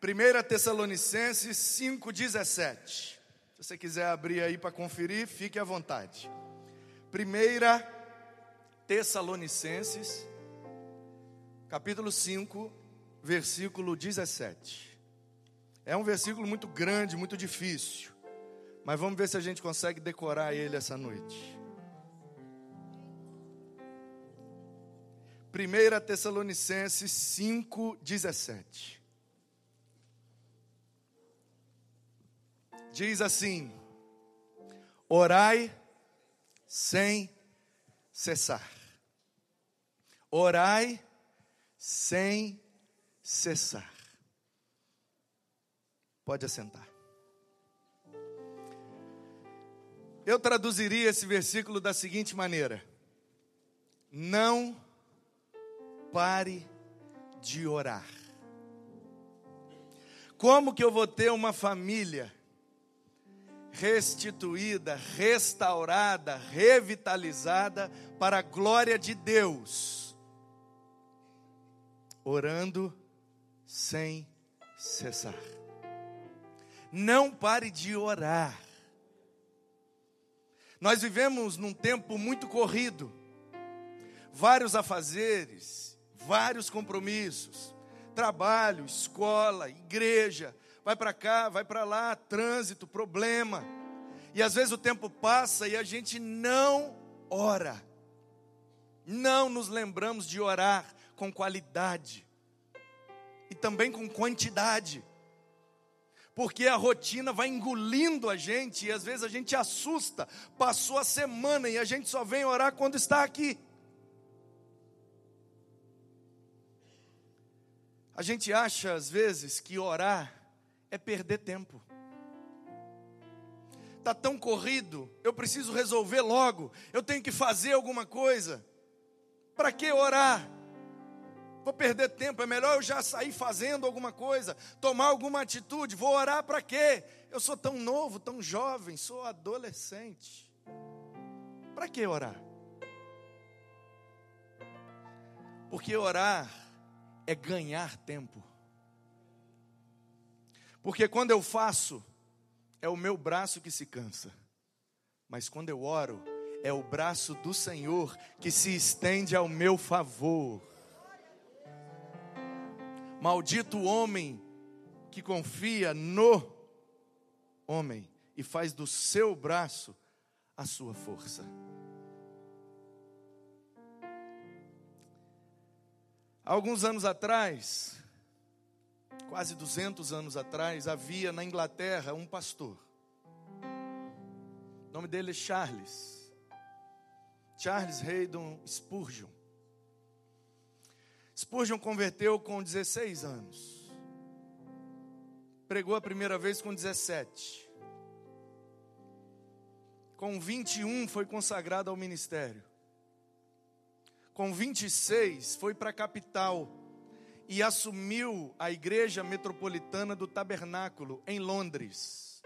1 Tessalonicenses 5,17. Se você quiser abrir aí para conferir, fique à vontade. 1 Tessalonicenses, capítulo 5, versículo 17. É um versículo muito grande, muito difícil, mas vamos ver se a gente consegue decorar ele essa noite. 1 Tessalonicenses 5, 17. Diz assim: orai sem cessar. Orai sem cessar. Pode assentar. Eu traduziria esse versículo da seguinte maneira: Não pare de orar. Como que eu vou ter uma família restituída, restaurada, revitalizada para a glória de Deus, orando sem cessar. Não pare de orar. Nós vivemos num tempo muito corrido, vários afazeres, vários compromissos, trabalho, escola, igreja, vai para cá, vai para lá, trânsito, problema. E às vezes o tempo passa e a gente não ora. Não nos lembramos de orar com qualidade e também com quantidade. Porque a rotina vai engolindo a gente e às vezes a gente assusta. Passou a semana e a gente só vem orar quando está aqui. A gente acha às vezes que orar é perder tempo. Está tão corrido, eu preciso resolver logo, eu tenho que fazer alguma coisa. Para que orar? Vou perder tempo, é melhor eu já sair fazendo alguma coisa, tomar alguma atitude. Vou orar para quê? Eu sou tão novo, tão jovem, sou adolescente. Para que orar? Porque orar é ganhar tempo. Porque quando eu faço, é o meu braço que se cansa. Mas quando eu oro, é o braço do Senhor que se estende ao meu favor. Maldito homem que confia no homem e faz do seu braço a sua força. Alguns anos atrás, quase 200 anos atrás, havia na Inglaterra um pastor. O nome dele é Charles. Charles Haydon Spurgeon. Spurgeon converteu com 16 anos. Pregou a primeira vez com 17. Com 21 foi consagrado ao ministério. Com 26 foi para a capital e assumiu a igreja metropolitana do Tabernáculo em Londres,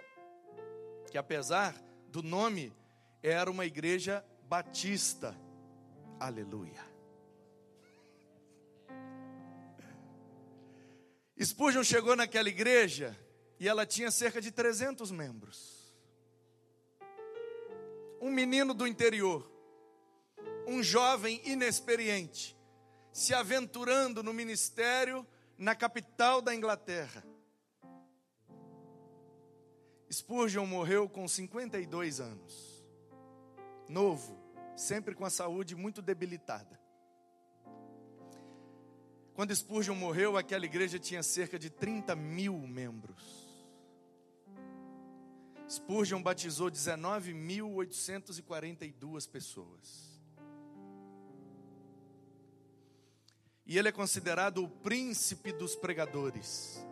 que apesar do nome, era uma igreja batista. Aleluia. Spurgeon chegou naquela igreja e ela tinha cerca de 300 membros. Um menino do interior, um jovem inexperiente, se aventurando no ministério na capital da Inglaterra. Spurgeon morreu com 52 anos, novo, sempre com a saúde muito debilitada. Quando Spurgeon morreu, aquela igreja tinha cerca de 30 mil membros. Spurgeon batizou 19.842 pessoas. E ele é considerado o príncipe dos pregadores,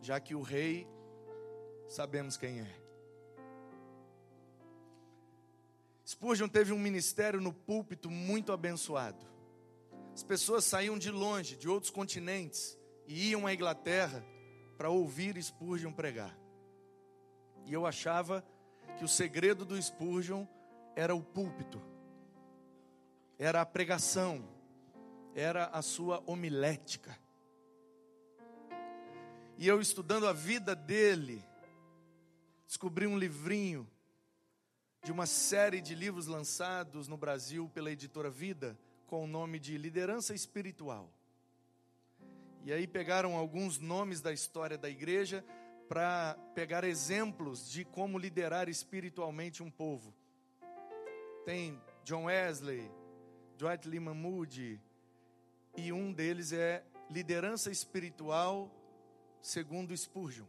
já que o rei, sabemos quem é. Spurgeon teve um ministério no púlpito muito abençoado. As pessoas saíam de longe, de outros continentes, e iam à Inglaterra para ouvir Spurgeon pregar. E eu achava que o segredo do Spurgeon era o púlpito, era a pregação, era a sua homilética. E eu estudando a vida dele, descobri um livrinho de uma série de livros lançados no Brasil pela editora Vida, com o nome de Liderança Espiritual. E aí pegaram alguns nomes da história da igreja para pegar exemplos de como liderar espiritualmente um povo. Tem John Wesley, Dwight Lyman Moody, e um deles é Liderança Espiritual segundo Spurgeon.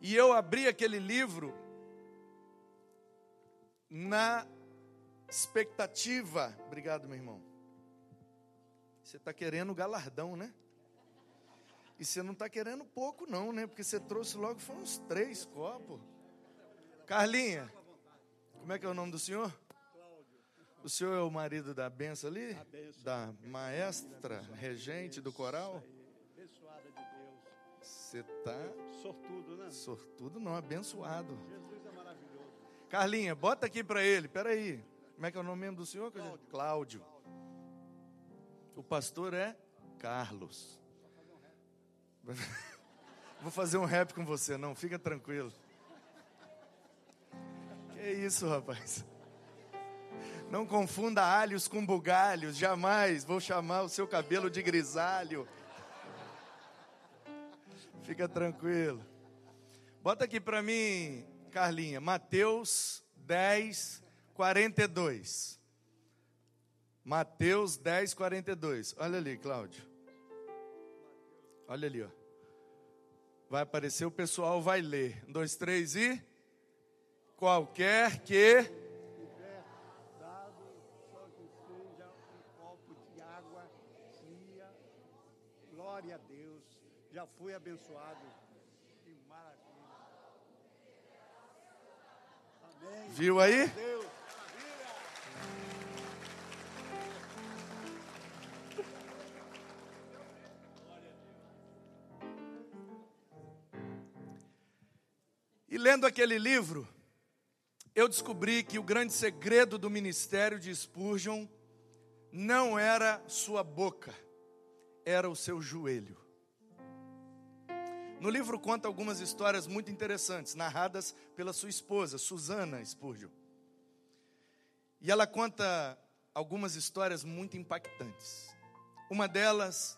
E eu abri aquele livro na expectativa. Obrigado, meu irmão. Você está querendo galardão, né? E você não está querendo pouco, não, né? Porque você trouxe logo foi uns três copos. Carlinha, como é que é o nome do senhor? O senhor é o marido da benção ali? Da maestra, regente do coral? Abençoada de Deus. Você está. Sortudo, né? Sortudo não, abençoado. Jesus é maravilhoso. Carlinha, bota aqui para ele, peraí. Como é que é o nome mesmo do senhor? Cláudio. Cláudio. O pastor é Carlos. Vou fazer um rap com você, não, fica tranquilo. Que isso, rapaz. Não confunda alhos com bugalhos, jamais vou chamar o seu cabelo de grisalho. Fica tranquilo. Bota aqui para mim, Carlinha, Mateus 10, 42. Mateus 10, 42. Olha ali, Cláudio. Olha ali, ó. Vai aparecer, o pessoal vai ler. Um, dois, três e. Qualquer que. Tiver dado só que seja um copo de água fria. Glória a Deus. Já fui abençoado. Que maravilha. Amém. Viu aí? Deus. E lendo aquele livro, eu descobri que o grande segredo do ministério de Spurgeon não era sua boca, era o seu joelho. No livro conta algumas histórias muito interessantes, narradas pela sua esposa, Susana Spurgeon. E ela conta algumas histórias muito impactantes. Uma delas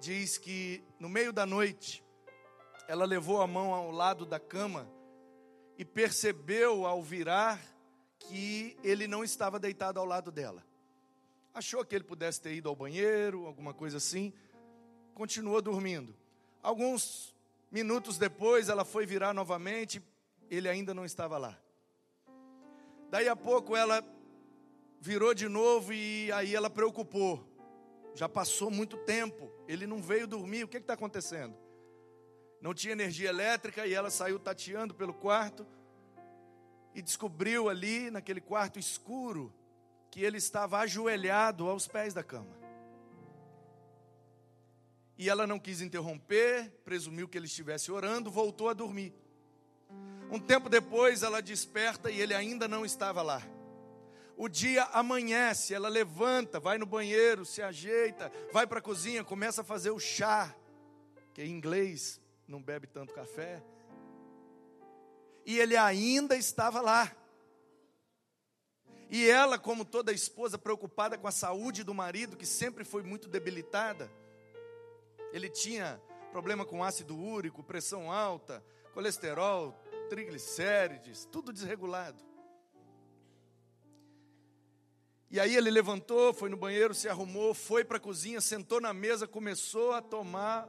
diz que no meio da noite, ela levou a mão ao lado da cama e percebeu ao virar que ele não estava deitado ao lado dela. Achou que ele pudesse ter ido ao banheiro, alguma coisa assim, continuou dormindo. Alguns minutos depois, ela foi virar novamente, ele ainda não estava lá. Daí a pouco ela virou de novo e aí ela preocupou. Já passou muito tempo, ele não veio dormir, o que está acontecendo? Não tinha energia elétrica e ela saiu tateando pelo quarto e descobriu ali, naquele quarto escuro, que ele estava ajoelhado aos pés da cama. E ela não quis interromper, presumiu que ele estivesse orando, voltou a dormir. Um tempo depois ela desperta e ele ainda não estava lá. O dia amanhece, ela levanta, vai no banheiro, se ajeita, vai para a cozinha, começa a fazer o chá, que em inglês não bebe tanto café. E ele ainda estava lá. E ela, como toda esposa, preocupada com a saúde do marido, que sempre foi muito debilitada, ele tinha problema com ácido úrico, pressão alta, colesterol, triglicérides, tudo desregulado. E aí ele levantou, foi no banheiro, se arrumou, foi para a cozinha, sentou na mesa, começou a tomar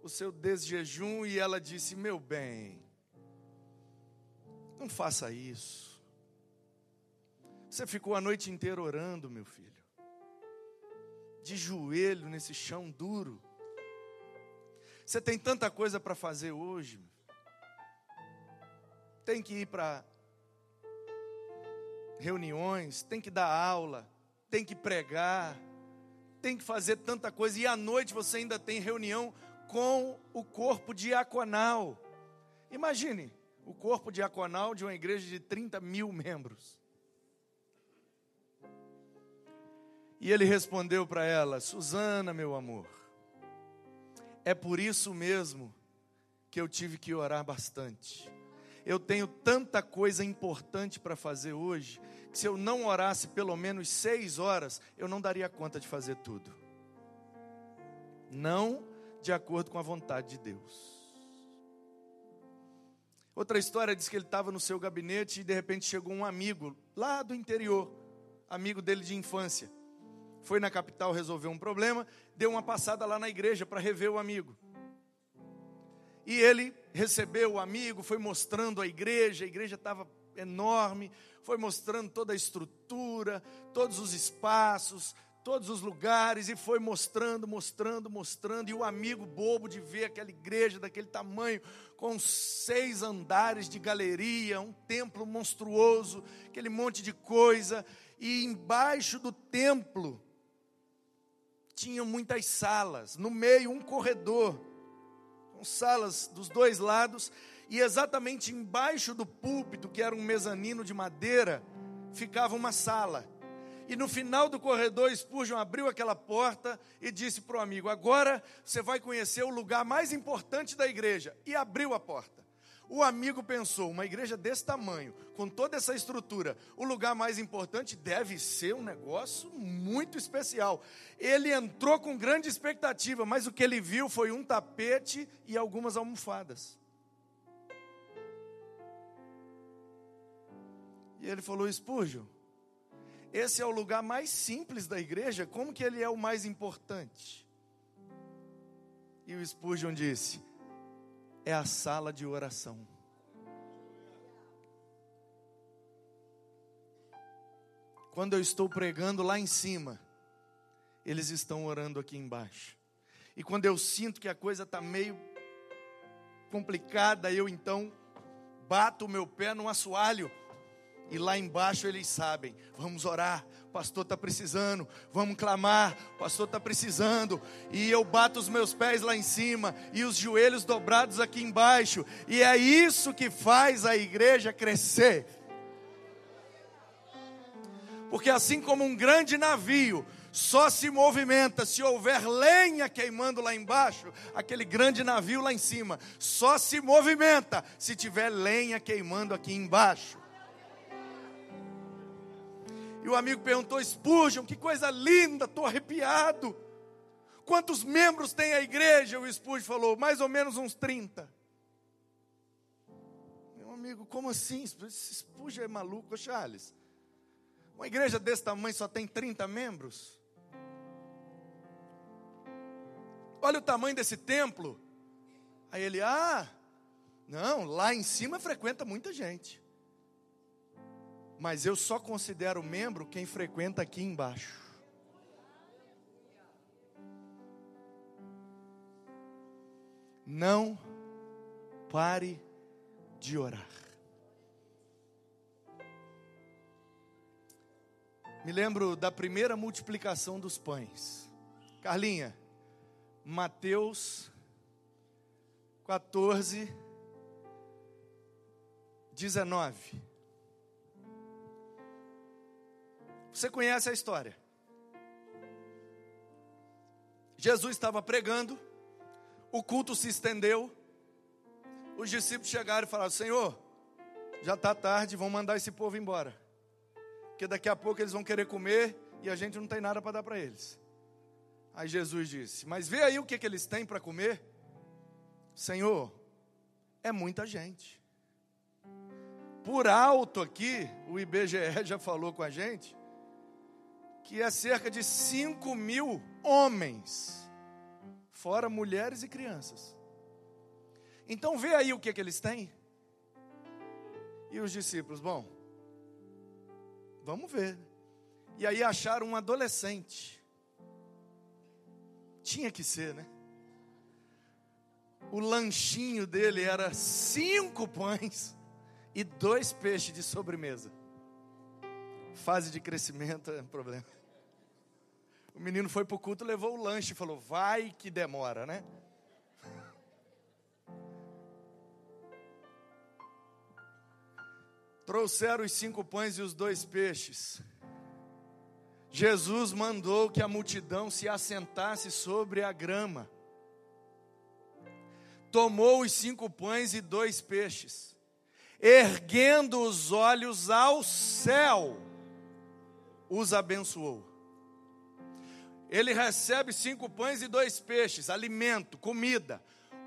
o seu desjejum e ela disse: Meu bem, não faça isso. Você ficou a noite inteira orando, meu filho, de joelho nesse chão duro. Você tem tanta coisa para fazer hoje. Tem que ir para reuniões, tem que dar aula, tem que pregar, tem que fazer tanta coisa. E à noite você ainda tem reunião com o corpo diaconal. Imagine o corpo diaconal de uma igreja de 30 mil membros. E ele respondeu para ela: Susana, meu amor, É por isso mesmo que eu tive que orar bastante. Eu tenho tanta coisa importante para fazer hoje, que se eu não orasse pelo menos seis horas, eu não daria conta de fazer tudo. Não de acordo com a vontade de Deus. Outra história diz que ele estava no seu gabinete e de repente chegou um amigo lá do interior, amigo dele de infância. Foi na capital resolver um problema, deu uma passada lá na igreja para rever o amigo. E ele recebeu o amigo, foi mostrando a igreja, a igreja estava enorme, foi mostrando toda a estrutura, todos os espaços, todos os lugares, e foi mostrando, mostrando, mostrando. E o amigo bobo de ver aquela igreja daquele tamanho, com seis andares de galeria, um templo monstruoso, aquele monte de coisa, e embaixo do templo tinham muitas salas, no meio um corredor com salas dos dois lados, e exatamente embaixo do púlpito, que era um mezanino de madeira, ficava uma sala. E no final do corredor, Spurgeon abriu aquela porta e disse para o amigo: Agora você vai conhecer o lugar mais importante da igreja. E abriu a porta. O amigo pensou: uma igreja desse tamanho, com toda essa estrutura, o lugar mais importante deve ser um negócio muito especial. Ele entrou com grande expectativa, mas o que ele viu foi um tapete e algumas almofadas. E ele falou: Espúrgio, esse é o lugar mais simples da igreja, como que ele é o mais importante? E o Spurgeon disse: é a sala de oração. Quando eu estou pregando lá em cima, eles estão orando aqui embaixo. E quando eu sinto que a coisa está meio complicada, eu então bato o meu pé num assoalho e lá embaixo eles sabem, vamos orar, pastor está precisando, vamos clamar, o pastor está precisando, e eu bato os meus pés lá em cima e os joelhos dobrados aqui embaixo, e é isso que faz a igreja crescer. Porque assim como um grande navio só se movimenta se houver lenha queimando lá embaixo, aquele grande navio lá em cima só se movimenta se tiver lenha queimando aqui embaixo. E o amigo perguntou: Spurgeon, que coisa linda, estou arrepiado. Quantos membros tem a igreja? O Spurgeon falou: mais ou menos uns 30. Meu amigo, como assim? Spurgeon é maluco, Charles. Uma igreja desse tamanho só tem 30 membros? Olha o tamanho desse templo. Aí ele, ah, não, lá em cima frequenta muita gente mas eu só considero membro quem frequenta aqui embaixo. Não pare de orar. Me lembro da primeira multiplicação dos pães. Carlinha, Mateus 14, 19. Você conhece a história. Jesus estava pregando, o culto se estendeu, os discípulos chegaram e falaram: Senhor, já está tarde, vão mandar esse povo embora, porque daqui a pouco eles vão querer comer e a gente não tem nada para dar para eles. Aí Jesus disse: Mas vê aí o que, que eles têm para comer. Senhor, é muita gente. Por alto aqui, o IBGE já falou com a gente, que é cerca de 5 mil homens, fora mulheres e crianças. Então vê aí o que, é que eles têm. E os discípulos, bom, vamos ver. E aí acharam um adolescente. Tinha que ser, né? O lanchinho dele era cinco pães e dois peixes de sobremesa. Fase de crescimento é um problema. O menino foi para o culto, levou o lanche e falou: Vai que demora, né? Trouxeram os cinco pães e os dois peixes. Jesus mandou que a multidão se assentasse sobre a grama. tomou os cinco pães e dois peixes, erguendo os olhos ao céu, os abençoou. Ele recebe cinco pães e dois peixes, alimento, comida.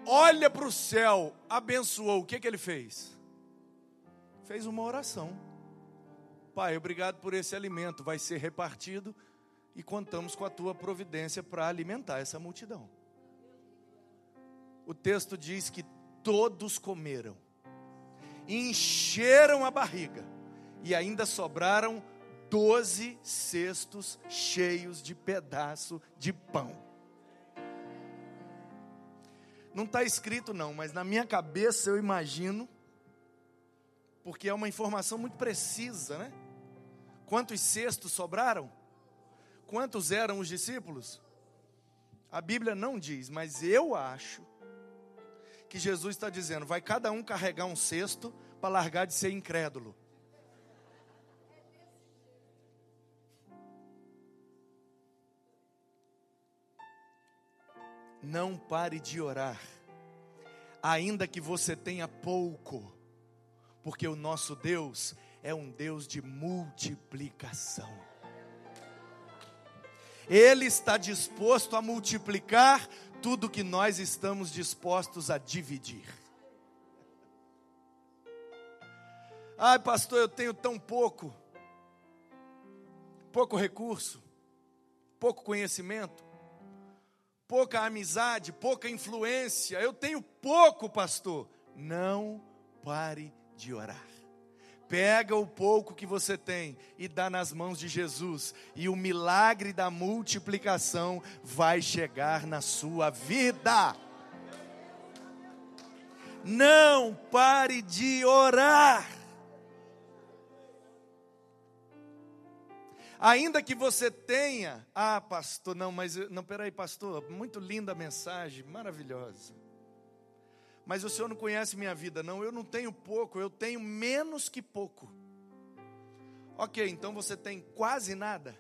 Olha para o céu, abençoou. O que, que ele fez? Fez uma oração. Pai, obrigado por esse alimento, vai ser repartido e contamos com a tua providência para alimentar essa multidão. O texto diz que todos comeram, encheram a barriga e ainda sobraram doze cestos cheios de pedaço de pão. Não está escrito não, mas na minha cabeça eu imagino, porque é uma informação muito precisa, né? Quantos cestos sobraram? Quantos eram os discípulos? A Bíblia não diz, mas eu acho que Jesus está dizendo: vai cada um carregar um cesto para largar de ser incrédulo. Não pare de orar, ainda que você tenha pouco, porque o nosso Deus é um Deus de multiplicação. Ele está disposto a multiplicar tudo que nós estamos dispostos a dividir. Ai, pastor, eu tenho tão pouco, pouco recurso, pouco conhecimento, pouca amizade, pouca influência. Eu tenho pouco, pastor. Não pare de orar. Pega o pouco que você tem e dá nas mãos de Jesus, e o milagre da multiplicação vai chegar na sua vida. Não pare de orar. Ainda que você tenha, ah, pastor, não, mas não, peraí, pastor, muito linda a mensagem, maravilhosa mas o senhor não conhece minha vida. Não, eu não tenho pouco, eu tenho menos que pouco. Ok, então você tem quase nada.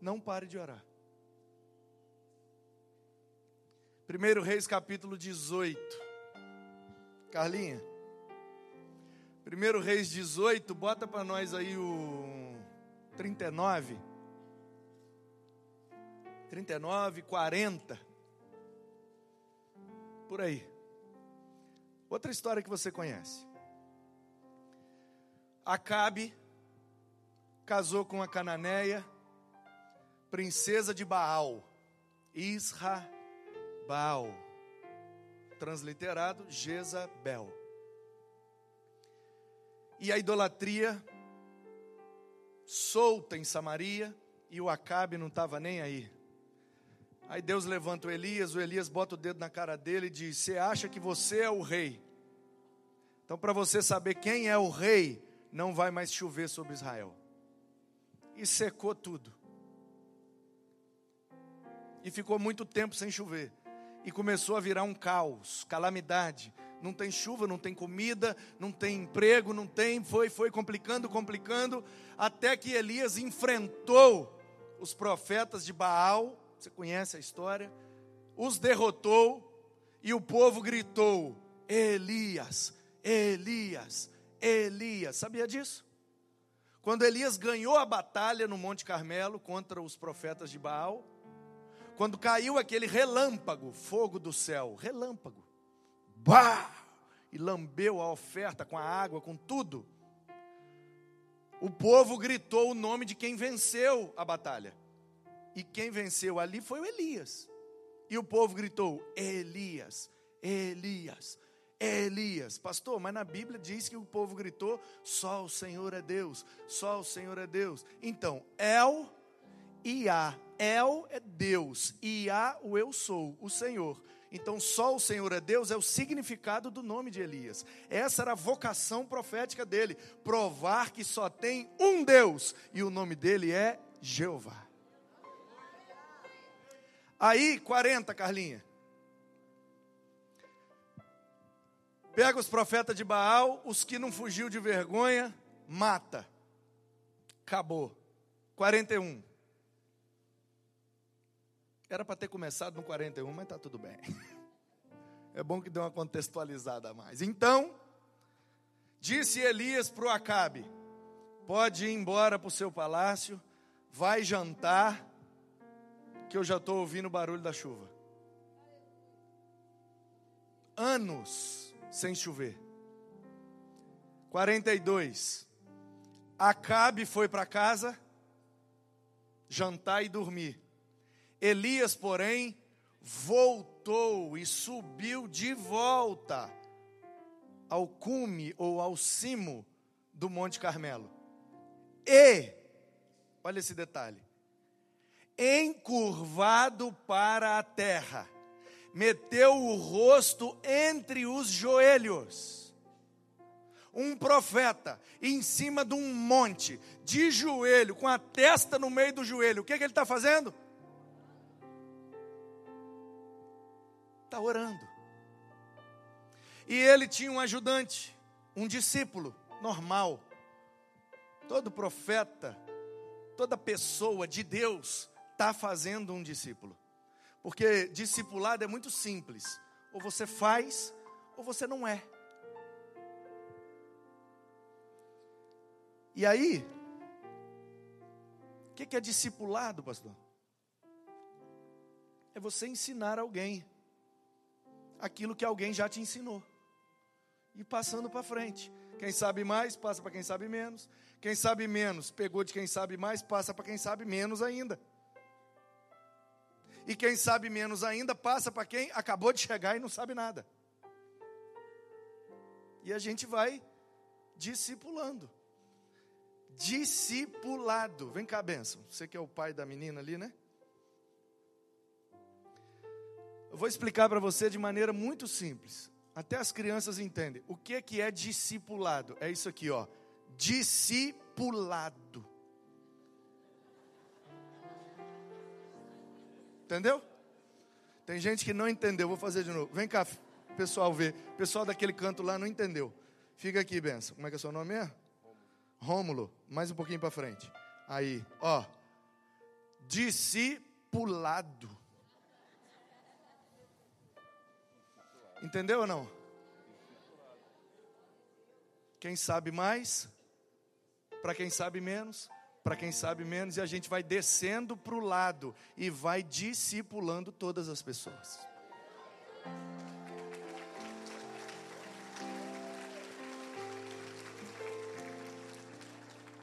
Não pare de orar. 1 Reis capítulo 18. Carlinha. 1 Reis 18, bota para nós aí o 39. 39, 40. Por aí. Outra história que você conhece. Acabe casou com a cananeia, princesa de Baal, Isra Baal, transliterado Jezabel. E a idolatria solta em Samaria, e o Acabe não estava nem aí. Aí Deus levanta o Elias, o Elias bota o dedo na cara dele e diz: Você acha que você é o rei? Então, para você saber quem é o rei, não vai mais chover sobre Israel. E secou tudo. E ficou muito tempo sem chover. E começou a virar um caos, calamidade. Não tem chuva, não tem comida, não tem emprego, não tem. Foi, foi complicando, complicando. Até que Elias enfrentou os profetas de Baal. Você conhece a história? Os derrotou. E o povo gritou: Elias, Elias, Elias. Sabia disso? Quando Elias ganhou a batalha no Monte Carmelo contra os profetas de Baal, quando caiu aquele relâmpago, fogo do céu, relâmpago, e lambeu a oferta com a água, com tudo. O povo gritou o nome de quem venceu a batalha. E quem venceu ali foi o Elias. E o povo gritou: Elias, Elias, Elias. Pastor, mas na Bíblia diz que o povo gritou: só o Senhor é Deus, só o Senhor é Deus. Então, El e A. El é Deus, e A o eu sou, o Senhor. Então, só o Senhor é Deus é o significado do nome de Elias. Essa era a vocação profética dele: provar que só tem um Deus, e o nome dele é Jeová. Aí, 40, Carlinha. Pega os profetas de Baal, os que não fugiu de vergonha, mata. Acabou. 41. Era para ter começado no 41, mas está tudo bem. É bom que dê uma contextualizada a mais. Então, disse Elias para o Acabe: Pode ir embora para o seu palácio, vai jantar, que eu já estou ouvindo o barulho da chuva. Anos sem chover. 42. Acabe foi para casa jantar e dormir. Elias, porém, voltou e subiu de volta ao cume ou ao cimo do Monte Carmelo. E, olha esse detalhe, encurvado para a terra, meteu o rosto entre os joelhos um profeta em cima de um monte, de joelho, com a testa no meio do joelho, o que, é que ele está fazendo? Está orando. E ele tinha um ajudante, um discípulo normal. Todo profeta, toda pessoa de Deus está fazendo um discípulo. Porque discipulado é muito simples. Ou você faz, ou você não é. E aí, o que, é discipulado, pastor? É você ensinar alguém aquilo que alguém já te ensinou. E passando para frente. Quem sabe mais, passa para quem sabe menos. Quem sabe menos, pegou de quem sabe mais, passa para quem sabe menos ainda. E quem sabe menos ainda, passa para quem acabou de chegar e não sabe nada. E a gente vai discipulando discipulado. Vem cá, benção. Você que é o pai da menina ali, né? Eu vou explicar para você de maneira muito simples. Até as crianças entendem. O que é que é discipulado? É isso aqui, ó. Discipulado. Entendeu? Tem gente que não entendeu. Vou fazer de novo. Vem cá, pessoal ver. Pessoal daquele canto lá não entendeu. Fica aqui, benção. Como é que é seu nome mesmo? Rômulo, mais um pouquinho para frente. Aí, ó. Discipulado. Entendeu ou não? Quem sabe mais, para quem sabe menos, para quem sabe menos, e a gente vai descendo para o lado e vai discipulando todas as pessoas.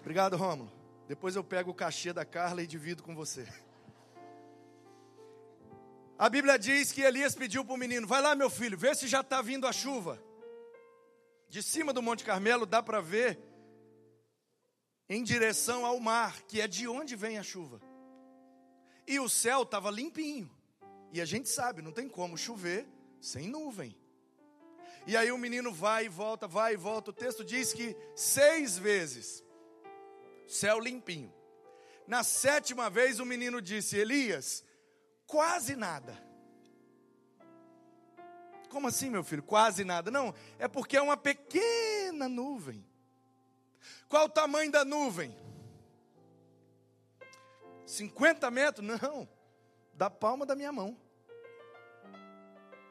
Obrigado, Rômulo. Depois eu pego o cachê da Carla e divido com você. A Bíblia diz que Elias pediu para o menino: Vai lá, meu filho, vê se já está vindo a chuva. De cima do Monte Carmelo dá para ver em direção ao mar, que é de onde vem a chuva. E o céu estava limpinho. E a gente sabe, não tem como chover sem nuvem. E aí o menino vai e volta, vai e volta. O texto diz que seis vezes céu limpinho. Na sétima vez o menino disse: Elias, quase nada. Como assim, meu filho? Quase nada. Não, é porque é uma pequena nuvem. Qual o tamanho da nuvem? 50 metros? Não, da palma da minha mão.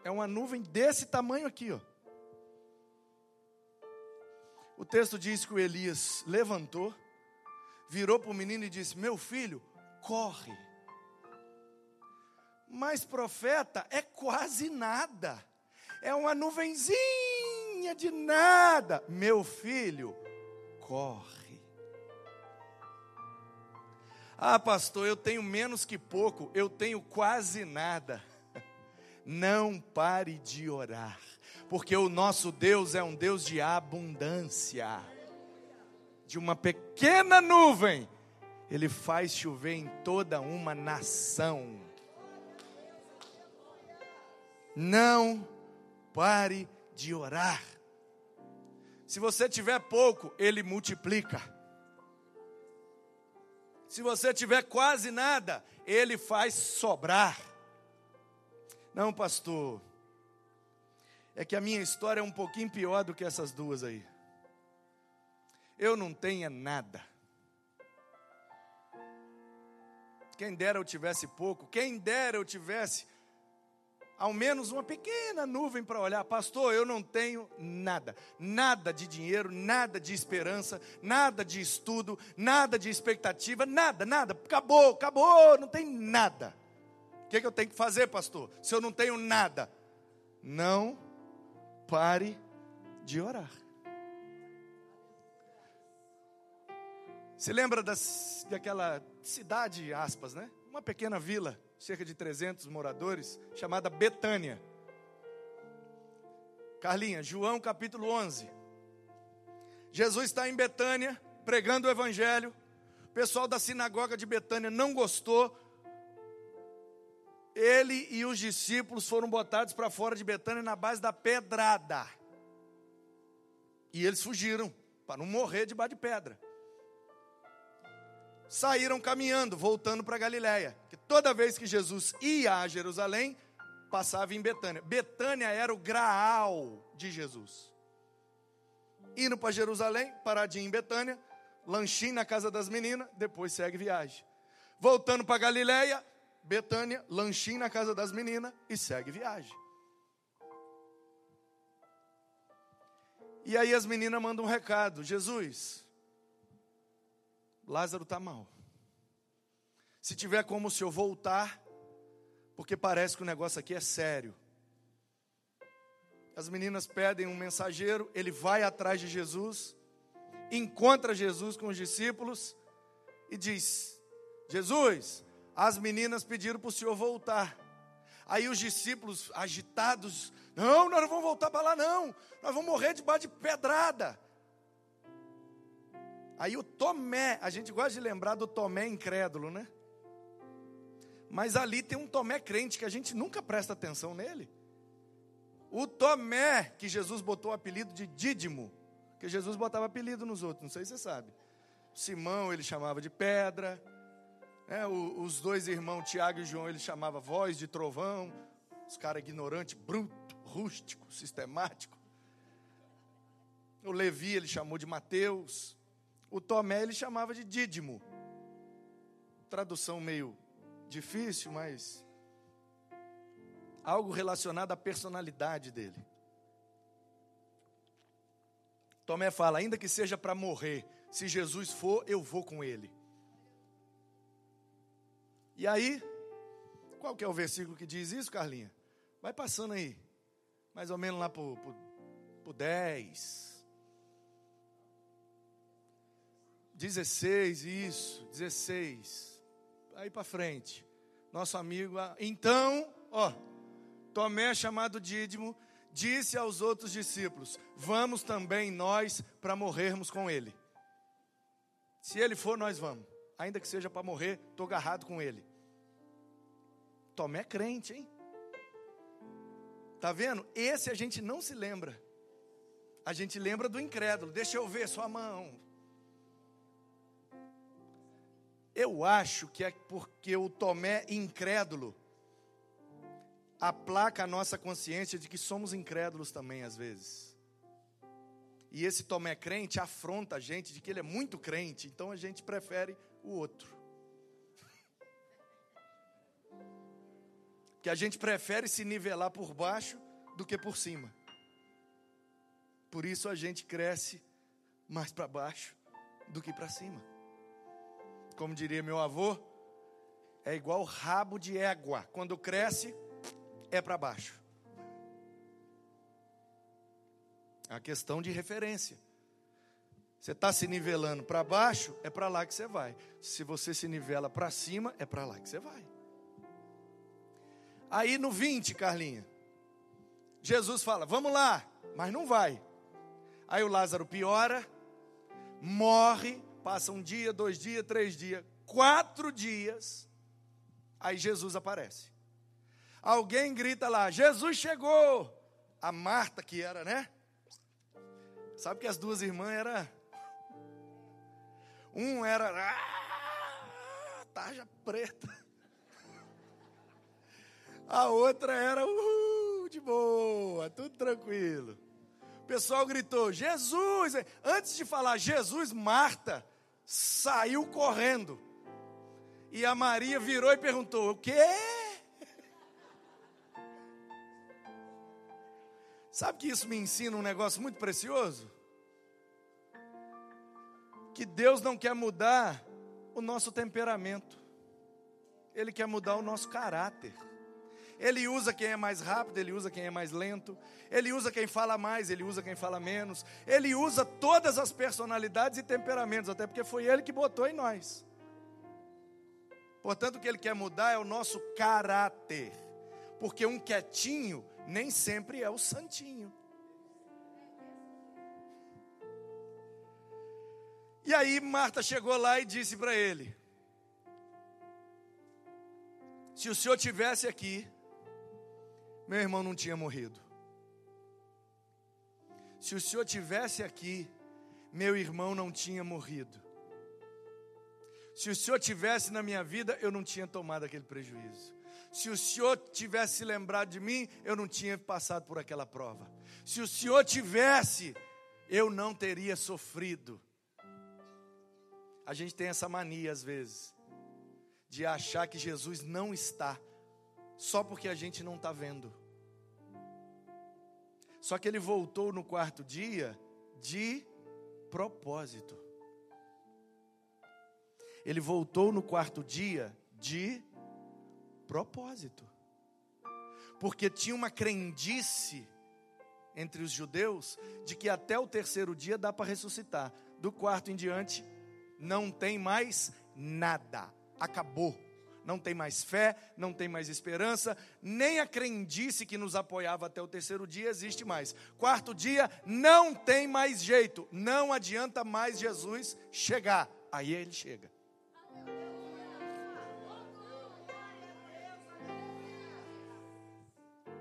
É uma nuvem desse tamanho aqui, ó. O texto diz que o Elias levantou, virou para o menino e disse: Meu filho, corre. Mas profeta é quase nada, é uma nuvenzinha de nada. Meu filho, corre. Ah, pastor, eu tenho menos que pouco, eu tenho quase nada. Não pare de orar, porque o nosso Deus é um Deus de abundância de uma pequena nuvem, ele faz chover em toda uma nação. Não pare de orar. Se você tiver pouco, ele multiplica. Se você tiver quase nada, ele faz sobrar. Não, pastor. É que a minha história é um pouquinho pior do que essas duas aí eu não tenha nada. Quem dera eu tivesse pouco, quem dera eu tivesse ao menos uma pequena nuvem para olhar. Pastor, eu não tenho nada. Nada de dinheiro, nada de esperança, nada de estudo, nada de expectativa, nada, nada. Acabou, acabou, não tem nada. O que, é que eu tenho que fazer, pastor? Se eu não tenho nada, não pare de orar. Se lembra das, daquela cidade, aspas, né? Uma pequena vila cerca de 300 moradores, chamada Betânia. Carlinha, João capítulo 11. Jesus está em Betânia, pregando o evangelho. O pessoal da sinagoga de Betânia não gostou. Ele e os discípulos foram botados para fora de Betânia na base da pedrada. E eles fugiram, para não morrer debaixo de pedra saíram caminhando, voltando para Galiléia. Que toda vez que Jesus ia a Jerusalém, passava em Betânia. Betânia era o graal de Jesus. Indo para Jerusalém, paradinho em Betânia, lanchinho na casa das meninas, depois segue viagem. Voltando para Galiléia, Betânia, lanchinho na casa das meninas e segue viagem. E aí as meninas mandam um recado: Jesus, Lázaro está mal. Se tiver como o senhor voltar, porque parece que o negócio aqui é sério. As meninas pedem um mensageiro, ele vai atrás de Jesus, encontra Jesus com os discípulos e diz: Jesus, as meninas pediram para o senhor voltar. Aí os discípulos agitados, não, nós não vamos voltar para lá, não, nós vamos morrer debaixo de pedrada. Aí o Tomé, a gente gosta de lembrar do Tomé incrédulo, né? Mas ali tem um Tomé crente que a gente nunca presta atenção nele. O Tomé, que Jesus botou o apelido de Dídimo, que Jesus botava apelido nos outros, não sei se você sabe. Simão ele chamava de pedra, né? os dois irmãos, Tiago e João, ele chamava voz de trovão, os caras ignorantes, bruto, rústico, sistemático. O Levi ele chamou de Mateus. O Tomé ele chamava de Dídimo. Tradução meio difícil, mas algo relacionado à personalidade dele. Tomé fala: ainda que seja para morrer, se Jesus for, eu vou com ele. E aí, qual que é o versículo que diz isso, Carlinha? Vai passando aí, mais ou menos lá para o 10. 16, isso, 16. Aí para frente. Nosso amigo, então, ó, Tomé, chamado Dídimo, disse aos outros discípulos: Vamos também nós para morrermos com ele. Se ele for, nós vamos. Ainda que seja para morrer, estou agarrado com ele. Tomé é crente, hein? Tá vendo? Esse a gente não se lembra. A gente lembra do incrédulo. Deixa eu ver sua mão. Eu acho que é porque o Tomé incrédulo aplaca a nossa consciência de que somos incrédulos também às vezes. E esse Tomé crente afronta a gente de que ele é muito crente, então a gente prefere o outro. Que a gente prefere se nivelar por baixo do que por cima. Por isso a gente cresce mais para baixo do que para cima como diria meu avô, é igual rabo de égua. Quando cresce, é para baixo. É a questão de referência. Você está se nivelando para baixo, é para lá que você vai. Se você se nivela para cima, é para lá que você vai. Aí no 20, Carlinha, Jesus fala: Vamos lá, mas não vai. Aí o Lázaro piora, morre, Passa um dia, dois dias, três dias, quatro dias. Aí Jesus aparece. Alguém grita lá: Jesus chegou. A Marta, que era, né? Sabe que as duas irmãs eram. Um era. Ah, tarja preta. A outra era. Uh, de boa, tudo tranquilo. O pessoal gritou: Jesus! Antes de falar Jesus, Marta saiu correndo. E a Maria virou e perguntou: O quê? Sabe que isso me ensina um negócio muito precioso? Que Deus não quer mudar o nosso temperamento, Ele quer mudar o nosso caráter. Ele usa quem é mais rápido, ele usa quem é mais lento, ele usa quem fala mais, ele usa quem fala menos, ele usa todas as personalidades e temperamentos, até porque foi ele que botou em nós. Portanto, o que ele quer mudar é o nosso caráter, porque um quietinho nem sempre é o santinho. E aí Marta chegou lá e disse para ele: Se o senhor tivesse aqui, meu irmão não tinha morrido. Se o senhor tivesse aqui, meu irmão não tinha morrido. Se o senhor tivesse na minha vida, eu não tinha tomado aquele prejuízo. Se o senhor tivesse se lembrado de mim, eu não tinha passado por aquela prova. Se o senhor tivesse, eu não teria sofrido. A gente tem essa mania às vezes de achar que Jesus não está só porque a gente não está vendo. Só que ele voltou no quarto dia de propósito. Ele voltou no quarto dia de propósito. Porque tinha uma crendice entre os judeus de que até o terceiro dia dá para ressuscitar. Do quarto em diante, não tem mais nada. Acabou não tem mais fé, não tem mais esperança, nem a crendice que nos apoiava até o terceiro dia existe mais. Quarto dia, não tem mais jeito, não adianta mais Jesus chegar. Aí ele chega.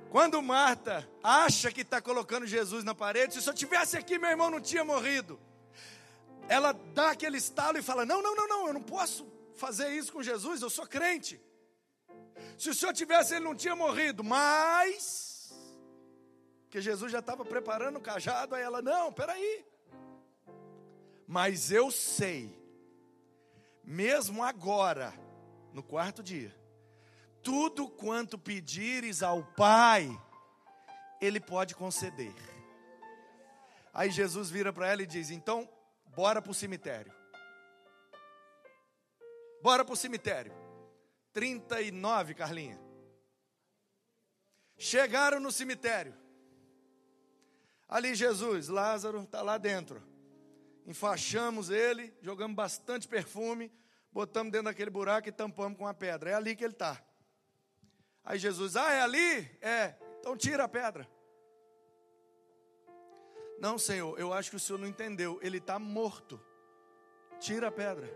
Quando Marta acha que está colocando Jesus na parede, se eu tivesse aqui, meu irmão não tinha morrido. Ela dá aquele estalo e fala: Não, não, não, não, eu não posso fazer isso com Jesus, eu sou crente. Se o senhor tivesse, ele não tinha morrido, mas. Que Jesus já estava preparando o cajado, aí ela, não, peraí. Mas eu sei, mesmo agora, no quarto dia, tudo quanto pedires ao Pai, Ele pode conceder. Aí Jesus vira para ela e diz: então, bora para o cemitério. Bora para o cemitério. 39, Carlinha. Chegaram no cemitério. Ali Jesus, Lázaro está lá dentro. Enfaixamos ele, jogamos bastante perfume, botamos dentro daquele buraco e tampamos com a pedra. É ali que ele está. Aí Jesus, ah, é ali? É, então tira a pedra. Não, Senhor, eu acho que o Senhor não entendeu. Ele está morto. Tira a pedra.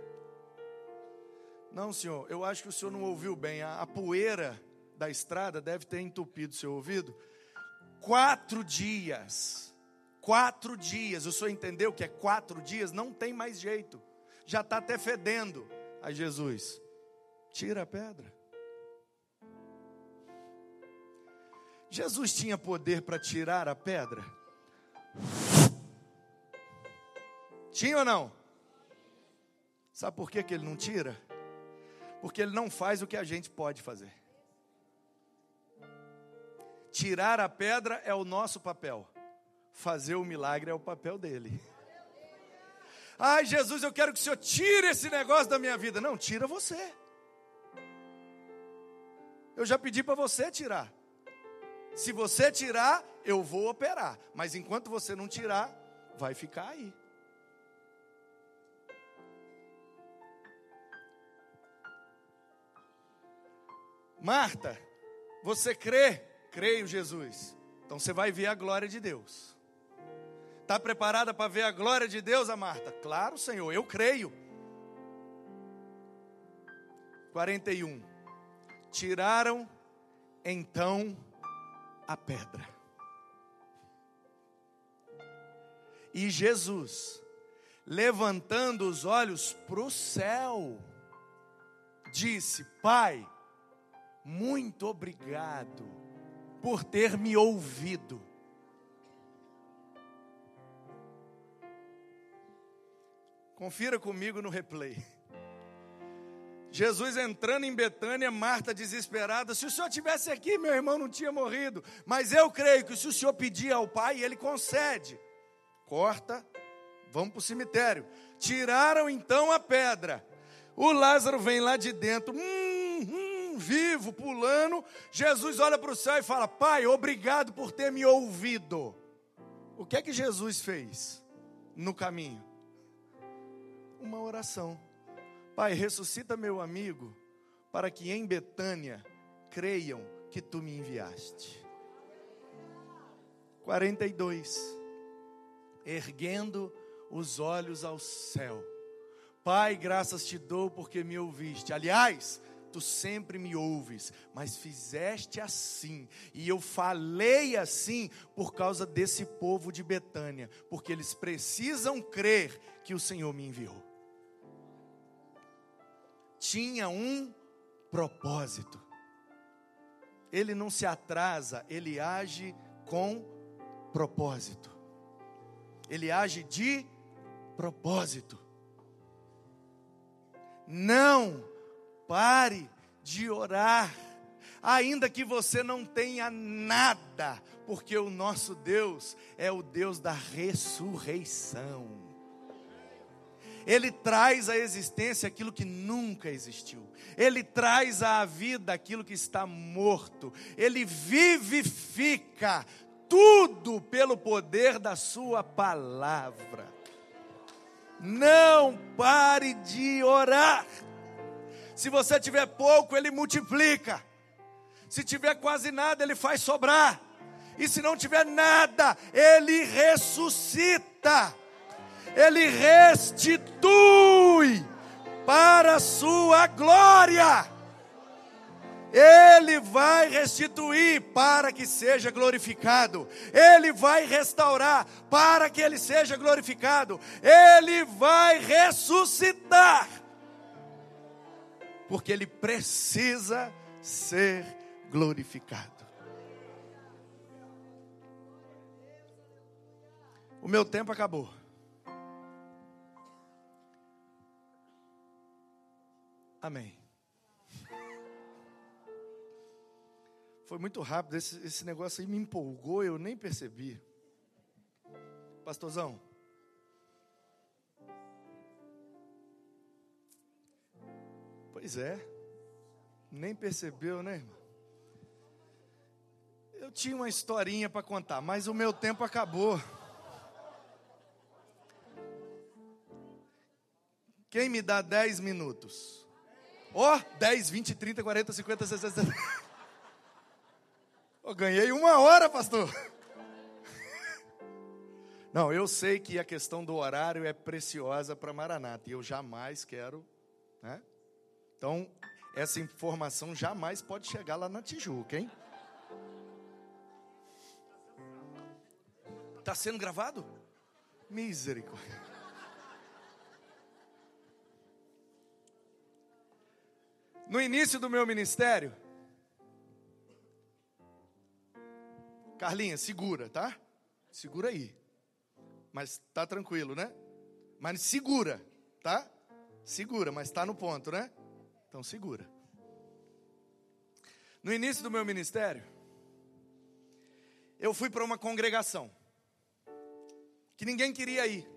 Não, senhor, eu acho que o senhor não ouviu bem. A, a poeira da estrada deve ter entupido seu ouvido. Quatro dias. Quatro dias. O senhor entendeu que é quatro dias? Não tem mais jeito. Já está até fedendo. Aí Jesus, tira a pedra. Jesus tinha poder para tirar a pedra? Tinha ou não? Sabe por que, que ele não tira? Porque ele não faz o que a gente pode fazer. Tirar a pedra é o nosso papel, fazer o milagre é o papel dele. Ai, Jesus, eu quero que o Senhor tire esse negócio da minha vida. Não, tira você. Eu já pedi para você tirar. Se você tirar, eu vou operar. Mas enquanto você não tirar, vai ficar aí. Marta, você crê? Creio, Jesus. Então você vai ver a glória de Deus. Está preparada para ver a glória de Deus, a Marta? Claro, Senhor, eu creio. 41. Tiraram então a pedra. E Jesus, levantando os olhos para o céu, disse: Pai, muito obrigado por ter me ouvido. Confira comigo no replay. Jesus entrando em Betânia, Marta desesperada. Se o senhor tivesse aqui, meu irmão não tinha morrido. Mas eu creio que se o senhor pedir ao Pai, ele concede. Corta, vamos para o cemitério. Tiraram então a pedra. O Lázaro vem lá de dentro, hum, vivo, pulando. Jesus olha para o céu e fala: Pai, obrigado por ter me ouvido. O que é que Jesus fez no caminho? Uma oração. Pai, ressuscita meu amigo, para que em Betânia creiam que tu me enviaste. 42. Erguendo os olhos ao céu. Pai, graças te dou porque me ouviste. Aliás, tu sempre me ouves, mas fizeste assim, e eu falei assim por causa desse povo de Betânia, porque eles precisam crer que o Senhor me enviou tinha um propósito. Ele não se atrasa, ele age com propósito. Ele age de propósito. Não pare de orar, ainda que você não tenha nada, porque o nosso Deus é o Deus da ressurreição. Ele traz à existência aquilo que nunca existiu. Ele traz à vida aquilo que está morto. Ele vivifica tudo pelo poder da Sua palavra. Não pare de orar. Se você tiver pouco, Ele multiplica. Se tiver quase nada, Ele faz sobrar. E se não tiver nada, Ele ressuscita. Ele restitui para a sua glória. Ele vai restituir para que seja glorificado. Ele vai restaurar para que ele seja glorificado. Ele vai ressuscitar. Porque ele precisa ser glorificado. O meu tempo acabou. Amém. Foi muito rápido, esse, esse negócio aí me empolgou, eu nem percebi. Pastorzão. Pois é, nem percebeu, né, irmão? Eu tinha uma historinha para contar, mas o meu tempo acabou. Quem me dá 10 minutos? Ó, oh, 10, 20, 30, 40, 50, 60. Eu ganhei uma hora, pastor. Não, eu sei que a questão do horário é preciosa para Maranata e eu jamais quero, né? Então, essa informação jamais pode chegar lá na Tijuca, hein? Está sendo gravado? Misericórdia. No início do meu ministério, Carlinha, segura, tá? Segura aí. Mas tá tranquilo, né? Mas segura, tá? Segura, mas está no ponto, né? Então segura. No início do meu ministério, eu fui para uma congregação que ninguém queria ir.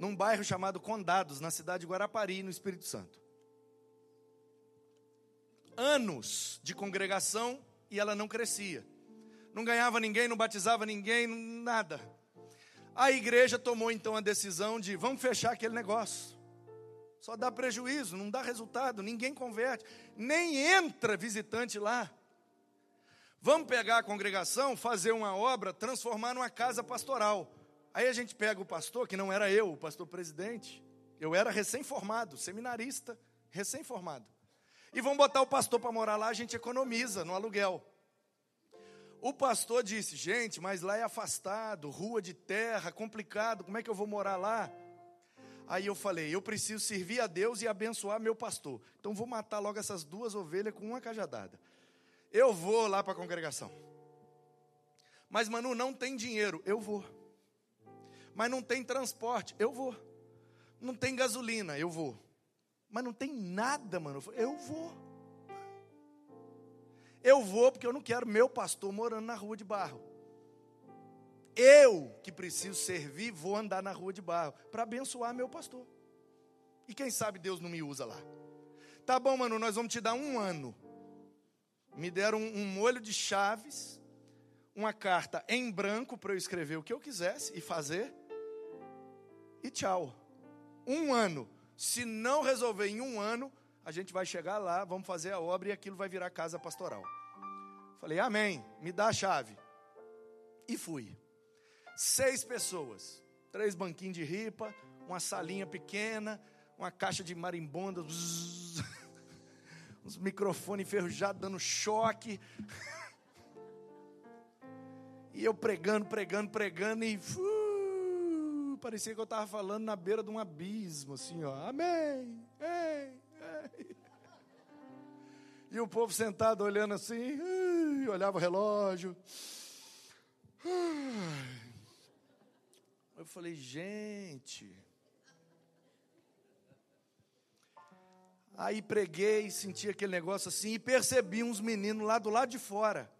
Num bairro chamado Condados, na cidade de Guarapari, no Espírito Santo anos de congregação e ela não crescia. Não ganhava ninguém, não batizava ninguém, nada. A igreja tomou então a decisão de vamos fechar aquele negócio. Só dá prejuízo, não dá resultado, ninguém converte, nem entra visitante lá. Vamos pegar a congregação, fazer uma obra, transformar numa casa pastoral. Aí a gente pega o pastor, que não era eu, o pastor presidente. Eu era recém-formado, seminarista, recém-formado e vão botar o pastor para morar lá, a gente economiza no aluguel. O pastor disse: gente, mas lá é afastado, rua de terra, complicado, como é que eu vou morar lá? Aí eu falei: eu preciso servir a Deus e abençoar meu pastor. Então vou matar logo essas duas ovelhas com uma cajadada. Eu vou lá para a congregação. Mas, Manu, não tem dinheiro. Eu vou. Mas não tem transporte. Eu vou. Não tem gasolina. Eu vou. Mas não tem nada, mano. Eu, vou. Eu vou porque eu não quero meu pastor morando na rua de barro. Eu, que preciso servir, vou andar na rua de barro para abençoar meu pastor. E quem sabe Deus não me usa lá. Tá bom, mano, nós vamos te dar um ano. Me deram um, um molho de chaves, uma carta em branco para eu escrever o que eu quisesse e fazer. E tchau. Um ano. Se não resolver em um ano, a gente vai chegar lá, vamos fazer a obra e aquilo vai virar casa pastoral. Falei, amém, me dá a chave. E fui seis pessoas, três banquinhos de ripa, uma salinha pequena, uma caixa de marimbondo, uns microfones enferrujados dando choque. E eu pregando, pregando, pregando e uh, parecia que eu estava falando na beira de um abismo, assim, ó. Amém, ei, ei. E o povo sentado olhando assim, uh, olhava o relógio. Uh, eu falei, gente. Aí preguei, senti aquele negócio assim e percebi uns meninos lá do lado de fora,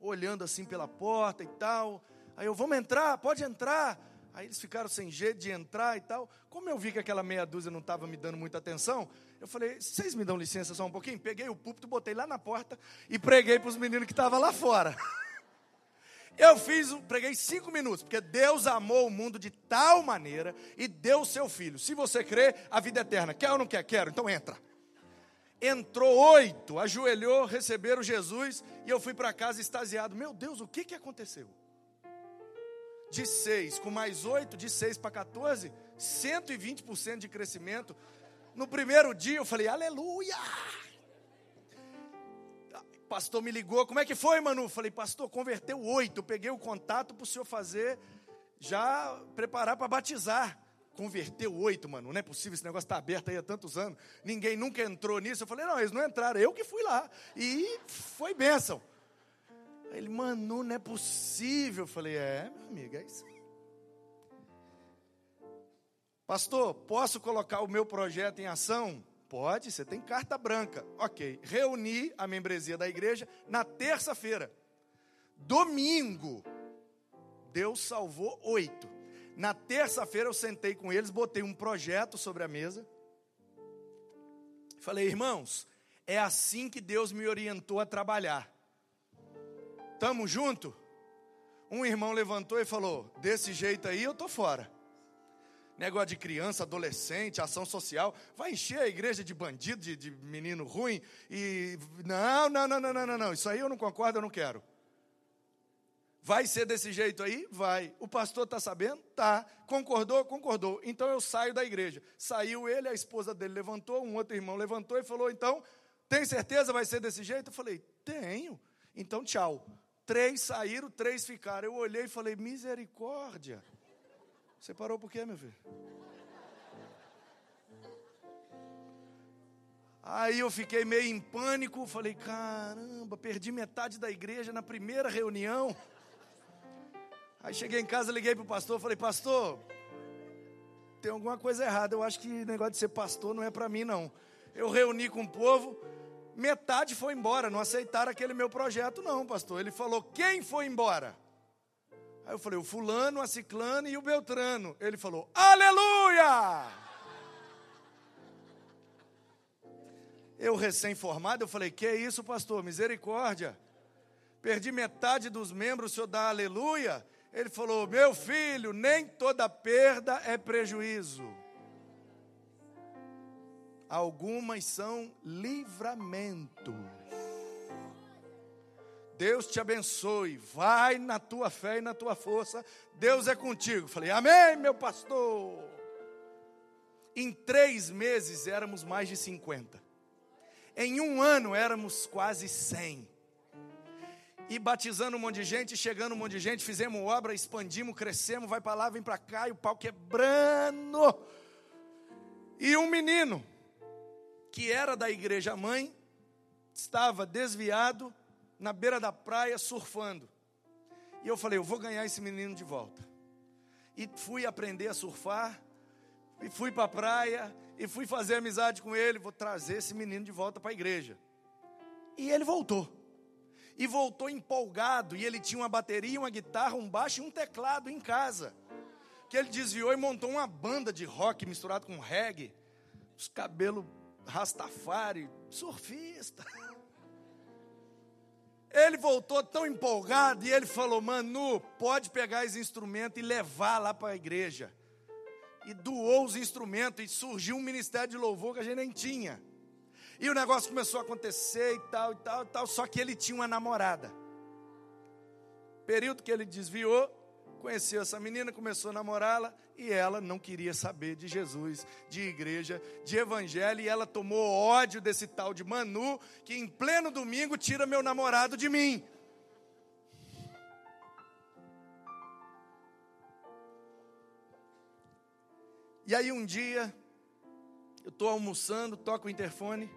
olhando assim pela porta e tal. Aí eu, vamos entrar, pode entrar. Aí eles ficaram sem jeito de entrar e tal. Como eu vi que aquela meia dúzia não estava me dando muita atenção, eu falei, vocês me dão licença só um pouquinho? Peguei o púlpito, botei lá na porta e preguei para os meninos que estavam lá fora. Eu fiz, preguei cinco minutos, porque Deus amou o mundo de tal maneira e deu o seu filho. Se você crê, a vida é eterna. Quer ou não quer? Quero, então entra. Entrou oito, ajoelhou, receberam Jesus e eu fui para casa extasiado. Meu Deus, o que, que aconteceu? De seis, com mais oito, de seis para 14, 120% de crescimento. No primeiro dia eu falei, aleluia! Pastor me ligou, como é que foi, Manu? Falei, pastor, converteu oito. Peguei o contato para o senhor fazer, já preparar para batizar. Converteu oito, mano. Não é possível, esse negócio está aberto aí há tantos anos. Ninguém nunca entrou nisso. Eu falei, não, eles não entraram, eu que fui lá. E foi bênção. Ele, Manu, não é possível. Eu falei, é, meu amigo, é isso. Pastor, posso colocar o meu projeto em ação? Pode, você tem carta branca. Ok. Reuni a membresia da igreja na terça-feira. Domingo, Deus salvou oito. Na terça-feira eu sentei com eles, botei um projeto sobre a mesa. Falei, irmãos, é assim que Deus me orientou a trabalhar. Tamo junto? Um irmão levantou e falou: desse jeito aí eu tô fora negócio de criança, adolescente, ação social, vai encher a igreja de bandido, de, de menino ruim, e não, não, não, não, não, não, isso aí eu não concordo, eu não quero. Vai ser desse jeito aí? Vai. O pastor está sabendo? Tá. Concordou? Concordou. Então eu saio da igreja. Saiu ele, a esposa dele levantou, um outro irmão levantou e falou: Então, tem certeza vai ser desse jeito? Eu falei: Tenho. Então, tchau. Três saíram, três ficaram. Eu olhei e falei: Misericórdia. Você parou por quê, meu filho? Aí eu fiquei meio em pânico, falei: caramba, perdi metade da igreja na primeira reunião. Aí cheguei em casa, liguei para o pastor, falei: Pastor, tem alguma coisa errada. Eu acho que negócio de ser pastor não é para mim, não. Eu reuni com o povo, metade foi embora, não aceitaram aquele meu projeto, não, pastor. Ele falou: Quem foi embora? Aí eu falei, o fulano, a ciclano e o beltrano. Ele falou, aleluia! Eu recém-formado, eu falei, que é isso, pastor? Misericórdia. Perdi metade dos membros, o senhor dá aleluia? Ele falou, meu filho, nem toda perda é prejuízo. Algumas são livramentos. Deus te abençoe, vai na tua fé e na tua força, Deus é contigo. Falei, amém, meu pastor. Em três meses éramos mais de 50. Em um ano éramos quase 100. E batizando um monte de gente, chegando um monte de gente, fizemos obra, expandimos, crescemos, vai para lá, vem para cá, e o pau quebrando. E um menino, que era da igreja mãe, estava desviado, na beira da praia surfando. E eu falei, eu vou ganhar esse menino de volta. E fui aprender a surfar, e fui para a praia, E fui fazer amizade com ele, vou trazer esse menino de volta para a igreja. E ele voltou. E voltou empolgado, e ele tinha uma bateria, uma guitarra, um baixo e um teclado em casa. Que ele desviou e montou uma banda de rock misturado com reggae. Os cabelos rastafari, surfista. Ele voltou tão empolgado e ele falou: Manu, pode pegar esse instrumento e levar lá para a igreja. E doou os instrumentos e surgiu um ministério de louvor que a gente nem tinha. E o negócio começou a acontecer e tal, e tal, e tal. Só que ele tinha uma namorada. Período que ele desviou, conheceu essa menina, começou a namorá-la e ela não queria saber de Jesus, de igreja, de evangelho, e ela tomou ódio desse tal de Manu, que em pleno domingo tira meu namorado de mim. E aí um dia, eu estou almoçando, toco o interfone,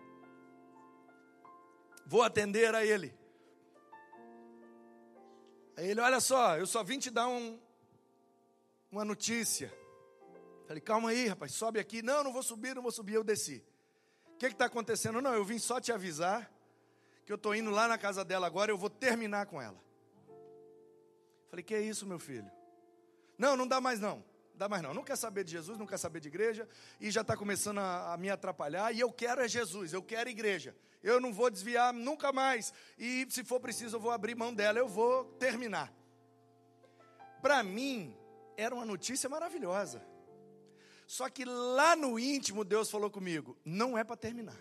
vou atender a ele. Aí ele, olha só, eu só vim te dar um, uma notícia. Falei, calma aí, rapaz, sobe aqui. Não, não vou subir, não vou subir. Eu desci. O que está acontecendo? Não, eu vim só te avisar que eu estou indo lá na casa dela agora, eu vou terminar com ela. Falei, que é isso, meu filho? Não, não dá mais não. Dá mais não. Não quer saber de Jesus, não quer saber de igreja, e já está começando a, a me atrapalhar, e eu quero é Jesus, eu quero igreja eu não vou desviar nunca mais. E se for preciso, eu vou abrir mão dela, eu vou terminar. Para mim, era uma notícia maravilhosa. Só que lá no íntimo, Deus falou comigo: não é para terminar.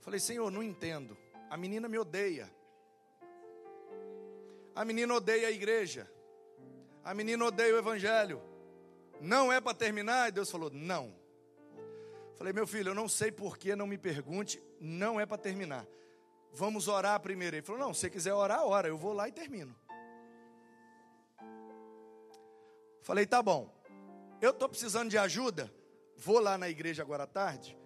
Falei, Senhor, não entendo. A menina me odeia. A menina odeia a igreja. A menina odeia o evangelho. Não é para terminar? E Deus falou: não. Falei, meu filho, eu não sei porquê, não me pergunte, não é para terminar. Vamos orar primeiro. Ele falou, não, se você quiser orar, ora, eu vou lá e termino. Falei, tá bom. Eu estou precisando de ajuda. Vou lá na igreja agora à tarde,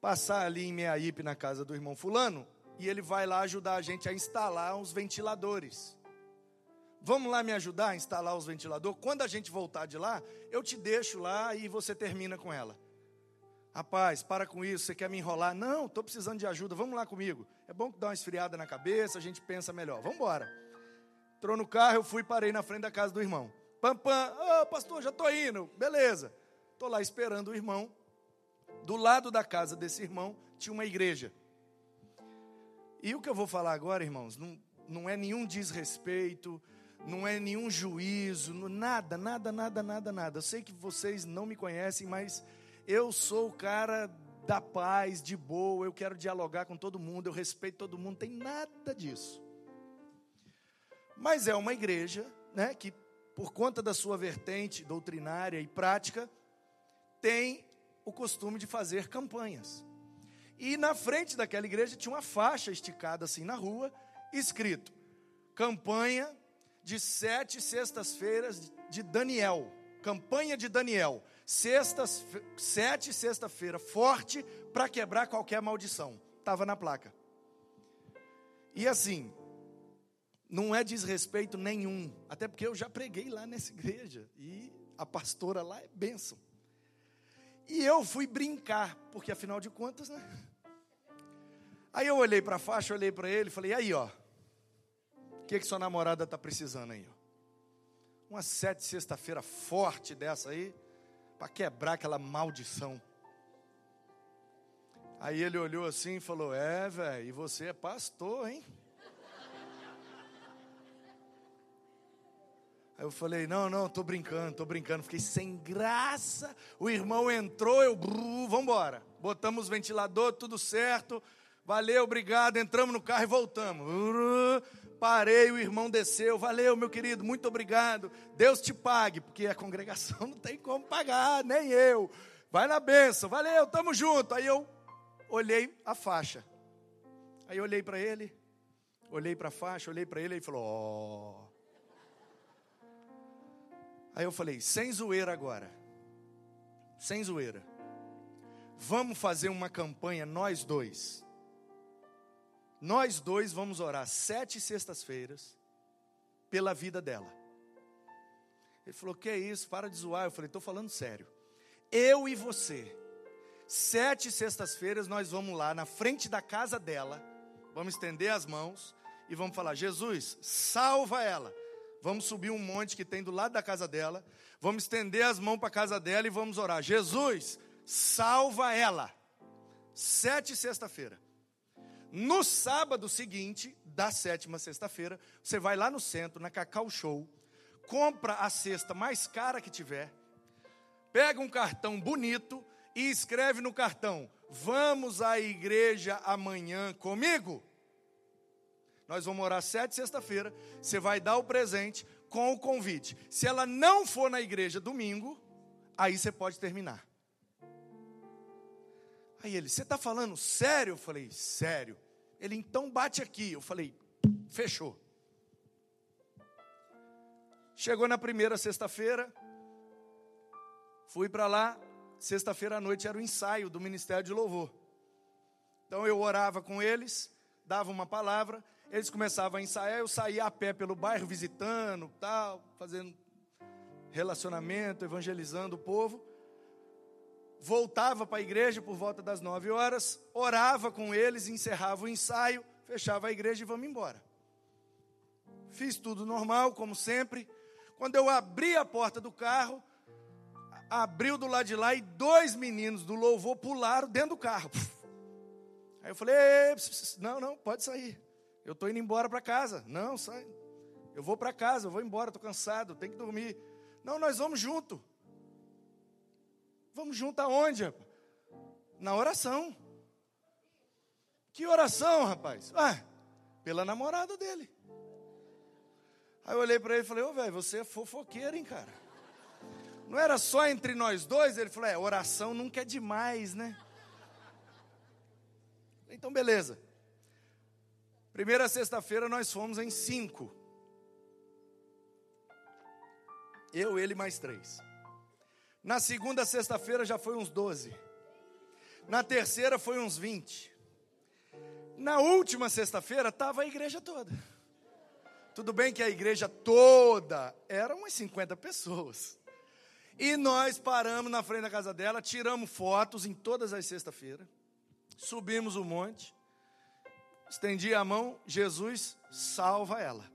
passar ali em Meaípe, na casa do irmão Fulano, e ele vai lá ajudar a gente a instalar uns ventiladores. Vamos lá me ajudar a instalar os ventiladores? Quando a gente voltar de lá, eu te deixo lá e você termina com ela. Rapaz, para com isso, você quer me enrolar? Não, estou precisando de ajuda, vamos lá comigo. É bom que dá uma esfriada na cabeça, a gente pensa melhor. Vamos embora. Entrou no carro, eu fui parei na frente da casa do irmão. Pam, pam, ô oh, pastor, já estou indo. Beleza. Estou lá esperando o irmão. Do lado da casa desse irmão tinha uma igreja. E o que eu vou falar agora, irmãos, não, não é nenhum desrespeito, não é nenhum juízo, nada, nada, nada, nada, nada. Eu sei que vocês não me conhecem, mas eu sou o cara da paz, de boa, eu quero dialogar com todo mundo, eu respeito todo mundo, tem nada disso. Mas é uma igreja, né, que por conta da sua vertente doutrinária e prática, tem o costume de fazer campanhas. E na frente daquela igreja tinha uma faixa esticada assim na rua, escrito: campanha de sete sextas-feiras de Daniel. Campanha de Daniel sextas, sete sexta-feira, forte para quebrar qualquer maldição. Estava na placa. E assim, não é desrespeito nenhum, até porque eu já preguei lá nessa igreja e a pastora lá é bênção. E eu fui brincar, porque afinal de contas, né? Aí eu olhei para a faixa, olhei para ele falei: aí, ó, que, que sua namorada está precisando aí? Uma sete sexta-feira forte dessa aí para quebrar aquela maldição. Aí ele olhou assim e falou: É, velho, e você é pastor, hein? Aí eu falei: Não, não, tô brincando, tô brincando. Fiquei sem graça. O irmão entrou, eu, vamos embora. Botamos ventilador, tudo certo. Valeu, obrigado. Entramos no carro e voltamos parei, o irmão desceu, valeu, meu querido, muito obrigado. Deus te pague, porque a congregação não tem como pagar, nem eu. Vai na benção, valeu, tamo junto. Aí eu olhei a faixa. Aí eu olhei para ele, olhei para a faixa, olhei para ele e falou: Ó. Oh. Aí eu falei: sem zoeira agora. Sem zoeira. Vamos fazer uma campanha, nós dois nós dois vamos orar sete sextas-feiras pela vida dela. Ele falou: Que é isso? Para de zoar. Eu falei: Estou falando sério. eu e você. Sete sextas-feiras nós vamos lá na frente da casa dela, vamos estender as mãos e vamos falar: Jesus, salva ela. Vamos subir um monte que tem do lado da casa dela, vamos estender as mãos para a casa dela e vamos orar: Jesus, salva ela. Sete sexta-feira. No sábado seguinte, da sétima sexta-feira, você vai lá no centro, na Cacau Show, compra a cesta mais cara que tiver, pega um cartão bonito e escreve no cartão: Vamos à igreja amanhã comigo? Nós vamos orar sete sexta-feira. Você vai dar o presente com o convite. Se ela não for na igreja domingo, aí você pode terminar. Aí ele, você está falando sério? Eu falei, sério. Ele, então bate aqui. Eu falei, fechou. Chegou na primeira sexta-feira, fui para lá. Sexta-feira à noite era o ensaio do Ministério de Louvor. Então eu orava com eles, dava uma palavra, eles começavam a ensaiar, eu saía a pé pelo bairro visitando, tal, fazendo relacionamento, evangelizando o povo voltava para a igreja por volta das nove horas, orava com eles, encerrava o ensaio, fechava a igreja e vamos embora. Fiz tudo normal, como sempre. Quando eu abri a porta do carro, abriu do lado de lá e dois meninos do louvor pularam dentro do carro. Aí eu falei: não, não, pode sair. Eu estou indo embora para casa. Não, sai. Eu vou para casa, eu vou embora, estou cansado, tenho que dormir. Não, nós vamos junto. Vamos junto aonde? Na oração. Que oração, rapaz? Ah, pela namorada dele. Aí eu olhei para ele e falei, ô velho, você é fofoqueiro, hein, cara? Não era só entre nós dois? Ele falou, é, oração nunca é demais, né? Então, beleza. Primeira sexta-feira nós fomos em cinco. Eu, ele mais três. Na segunda sexta-feira já foi uns 12. Na terceira foi uns 20. Na última sexta-feira estava a igreja toda. Tudo bem que a igreja toda era umas 50 pessoas. E nós paramos na frente da casa dela, tiramos fotos em todas as sextas-feiras, subimos o monte, estendi a mão, Jesus salva ela.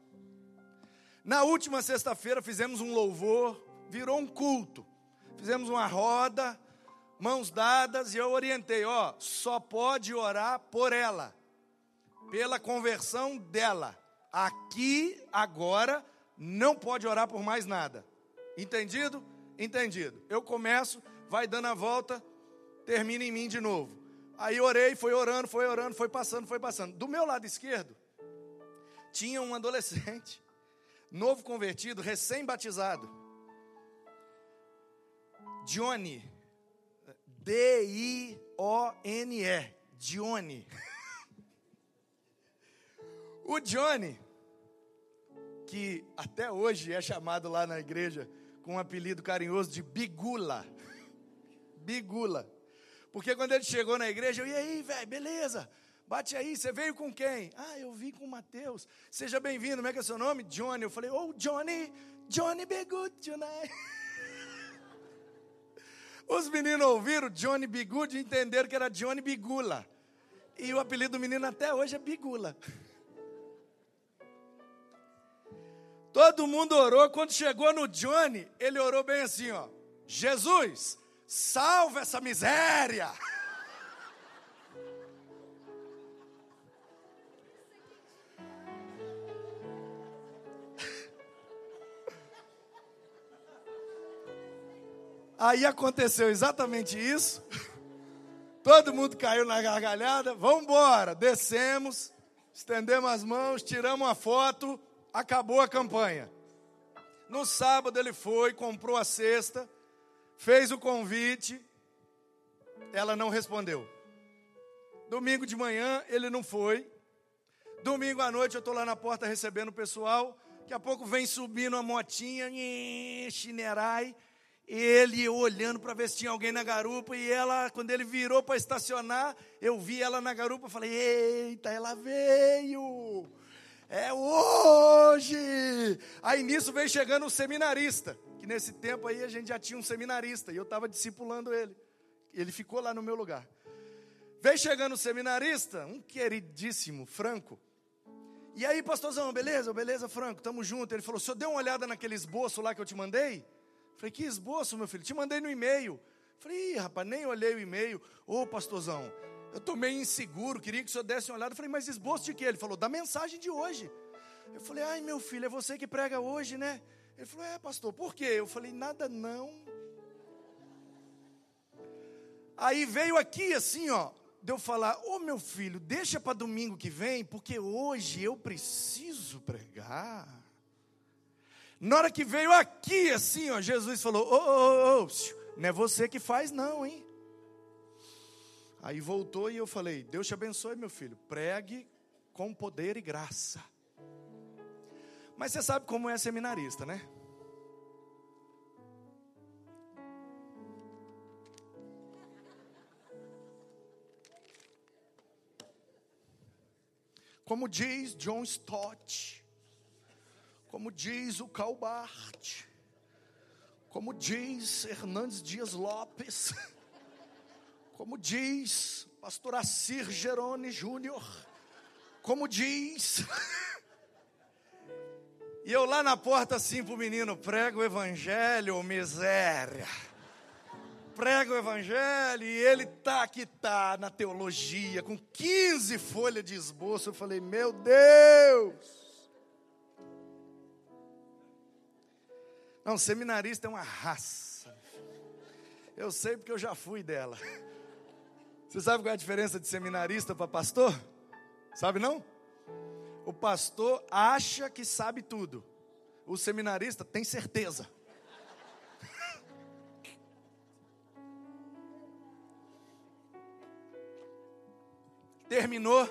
Na última sexta-feira fizemos um louvor, virou um culto fizemos uma roda, mãos dadas, e eu orientei: ó, só pode orar por ela, pela conversão dela. Aqui, agora, não pode orar por mais nada. Entendido? Entendido. Eu começo, vai dando a volta, termina em mim de novo. Aí orei, foi orando, foi orando, foi passando, foi passando. Do meu lado esquerdo, tinha um adolescente, novo convertido, recém-batizado. Johnny. D-I-O-N-E. Johnny. O Johnny, que até hoje é chamado lá na igreja com um apelido carinhoso de Bigula. Bigula. Porque quando ele chegou na igreja, eu, e aí, velho, beleza? Bate aí, você veio com quem? Ah, eu vim com o Mateus. Seja bem-vindo, como é que é seu nome? Johnny. Eu falei, oh, Johnny, Johnny Good tonight. Os meninos ouviram Johnny Bigude e entenderam que era Johnny Bigula. E o apelido do menino até hoje é Bigula. Todo mundo orou. Quando chegou no Johnny, ele orou bem assim: ó. Jesus, salva essa miséria. Aí aconteceu exatamente isso. Todo mundo caiu na gargalhada. Vamos embora. Descemos, estendemos as mãos, tiramos a foto, acabou a campanha. No sábado ele foi, comprou a cesta, fez o convite, ela não respondeu. Domingo de manhã ele não foi. Domingo à noite eu estou lá na porta recebendo o pessoal. Daqui a pouco vem subindo uma motinha, chinerai ele olhando para ver se tinha alguém na garupa, e ela, quando ele virou para estacionar, eu vi ela na garupa, falei: "Eita, ela veio! É hoje!" Aí nisso veio chegando um seminarista, que nesse tempo aí a gente já tinha um seminarista e eu estava discipulando ele. Ele ficou lá no meu lugar. Veio chegando o seminarista, um queridíssimo, Franco. E aí, pastorzão, beleza? Beleza, Franco, tamo junto. Ele falou: o senhor deu uma olhada naquele esboço lá que eu te mandei? Falei, que esboço, meu filho? Te mandei no e-mail. Falei, Ih, rapaz, nem olhei o e-mail. Ô, pastorzão, eu tô meio inseguro, queria que o senhor desse uma olhada. Falei, mas esboço de quê? Ele falou, da mensagem de hoje. Eu falei, ai, meu filho, é você que prega hoje, né? Ele falou, é, pastor, por quê? Eu falei, nada não. Aí veio aqui assim, ó, de eu falar, ô oh, meu filho, deixa para domingo que vem, porque hoje eu preciso pregar. Na hora que veio aqui, assim, ó, Jesus falou: Ô, ô, ô, não é você que faz, não, hein? Aí voltou e eu falei: Deus te abençoe, meu filho. Pregue com poder e graça. Mas você sabe como é seminarista, né? Como diz John Stott, como diz o Calbart, como diz Hernandes Dias Lopes, como diz pastor Assir Gerone Júnior, como diz. e eu lá na porta assim pro menino, prega o evangelho, miséria. Prega o evangelho e ele tá que tá na teologia com 15 folhas de esboço. Eu falei: "Meu Deus!" Não, seminarista é uma raça. Eu sei porque eu já fui dela. Você sabe qual é a diferença de seminarista para pastor? Sabe não? O pastor acha que sabe tudo. O seminarista tem certeza. Terminou.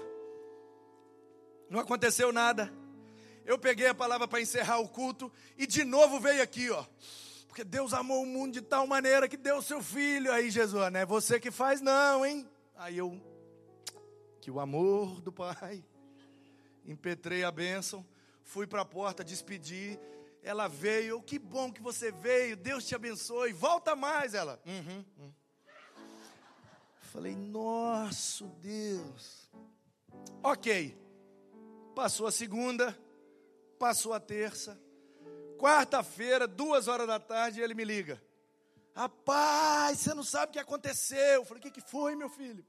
Não aconteceu nada eu peguei a palavra para encerrar o culto e de novo veio aqui, ó. Porque Deus amou o mundo de tal maneira que deu o seu filho. Aí Jesus, não é você que faz, não, hein? Aí eu, que o amor do Pai, impetrei a bênção, fui para a porta despedir. Ela veio, que bom que você veio, Deus te abençoe, volta mais. Ela, uhum, uhum. Falei, nosso Deus. Ok, passou a segunda, Passou a terça. Quarta-feira, duas horas da tarde, ele me liga. Rapaz, você não sabe o que aconteceu. Eu falei, o que, que foi, meu filho?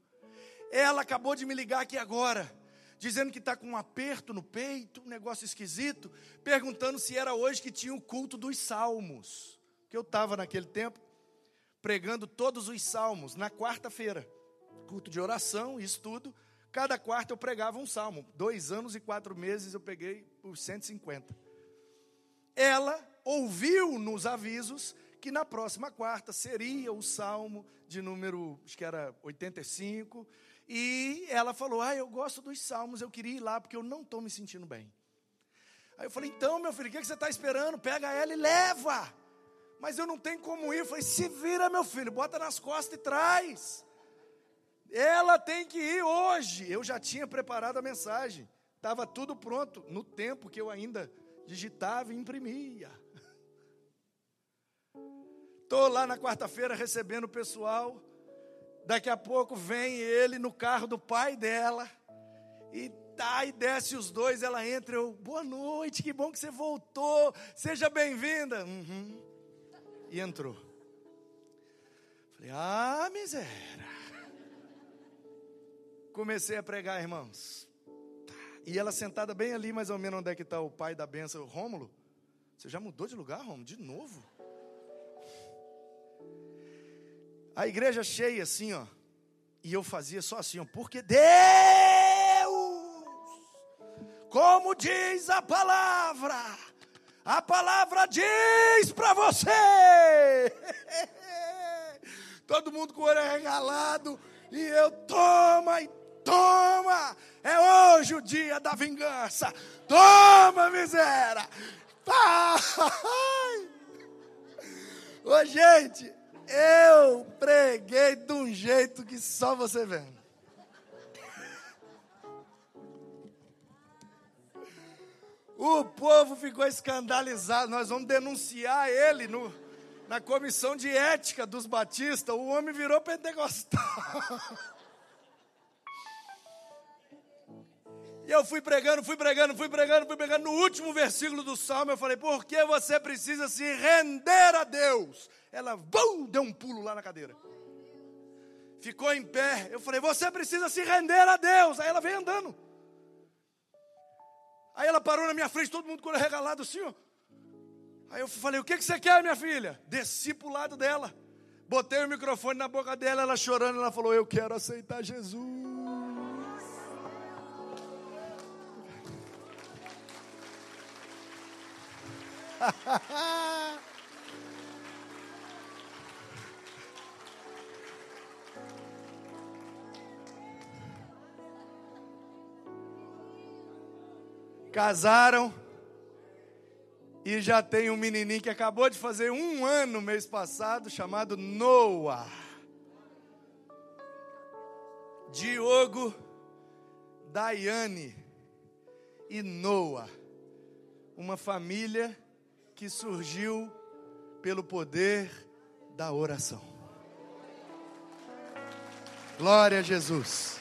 Ela acabou de me ligar aqui agora, dizendo que está com um aperto no peito, um negócio esquisito, perguntando se era hoje que tinha o culto dos salmos. Que eu estava naquele tempo pregando todos os salmos na quarta-feira. Culto de oração, isso tudo. Cada quarta eu pregava um salmo. Dois anos e quatro meses eu peguei por 150. Ela ouviu nos avisos que na próxima quarta seria o salmo de número, acho que era 85. E ela falou: Ah, eu gosto dos salmos, eu queria ir lá porque eu não estou me sentindo bem. Aí eu falei: Então, meu filho, o que, você está esperando? Pega ela e leva. Mas eu não tenho como ir. Eu falei: Se vira, meu filho, bota nas costas e traz. Ela tem que ir hoje. Eu já tinha preparado a mensagem. Estava tudo pronto no tempo que eu ainda digitava e imprimia. Estou lá na quarta-feira recebendo o pessoal. Daqui a pouco vem ele no carro do pai dela. E tá, e desce os dois. Ela entra. Eu, boa noite, que bom que você voltou. Seja bem-vinda. Uhum. E entrou. Falei, ah, miséria comecei a pregar, irmãos. E ela sentada bem ali, mais ou menos onde é que está o pai da benção, Rômulo. Você já mudou de lugar, Rômulo? De novo? A igreja cheia assim, ó. E eu fazia só assim, ó. Porque Deus, como diz a palavra, a palavra diz para você. Todo mundo com o olho arregalado. E eu toma e Toma! É hoje o dia da vingança. Toma, miséria! Ai. Ô, gente, eu preguei de um jeito que só você vendo. O povo ficou escandalizado. Nós vamos denunciar ele no, na comissão de ética dos batistas. O homem virou pentecostal. E eu fui pregando, fui pregando, fui pregando, fui pregando. No último versículo do salmo, eu falei: Por que você precisa se render a Deus? Ela bum, deu um pulo lá na cadeira. Ficou em pé. Eu falei: Você precisa se render a Deus. Aí ela veio andando. Aí ela parou na minha frente, todo mundo com o regalado assim, ó. Aí eu falei: O que, que você quer, minha filha? Desci para o lado dela. Botei o microfone na boca dela, ela chorando. Ela falou: Eu quero aceitar Jesus. Casaram e já tem um menininho que acabou de fazer um ano mês passado, chamado Noah. Diogo, Daiane e Noah. Uma família que surgiu pelo poder da oração. Glória a Jesus.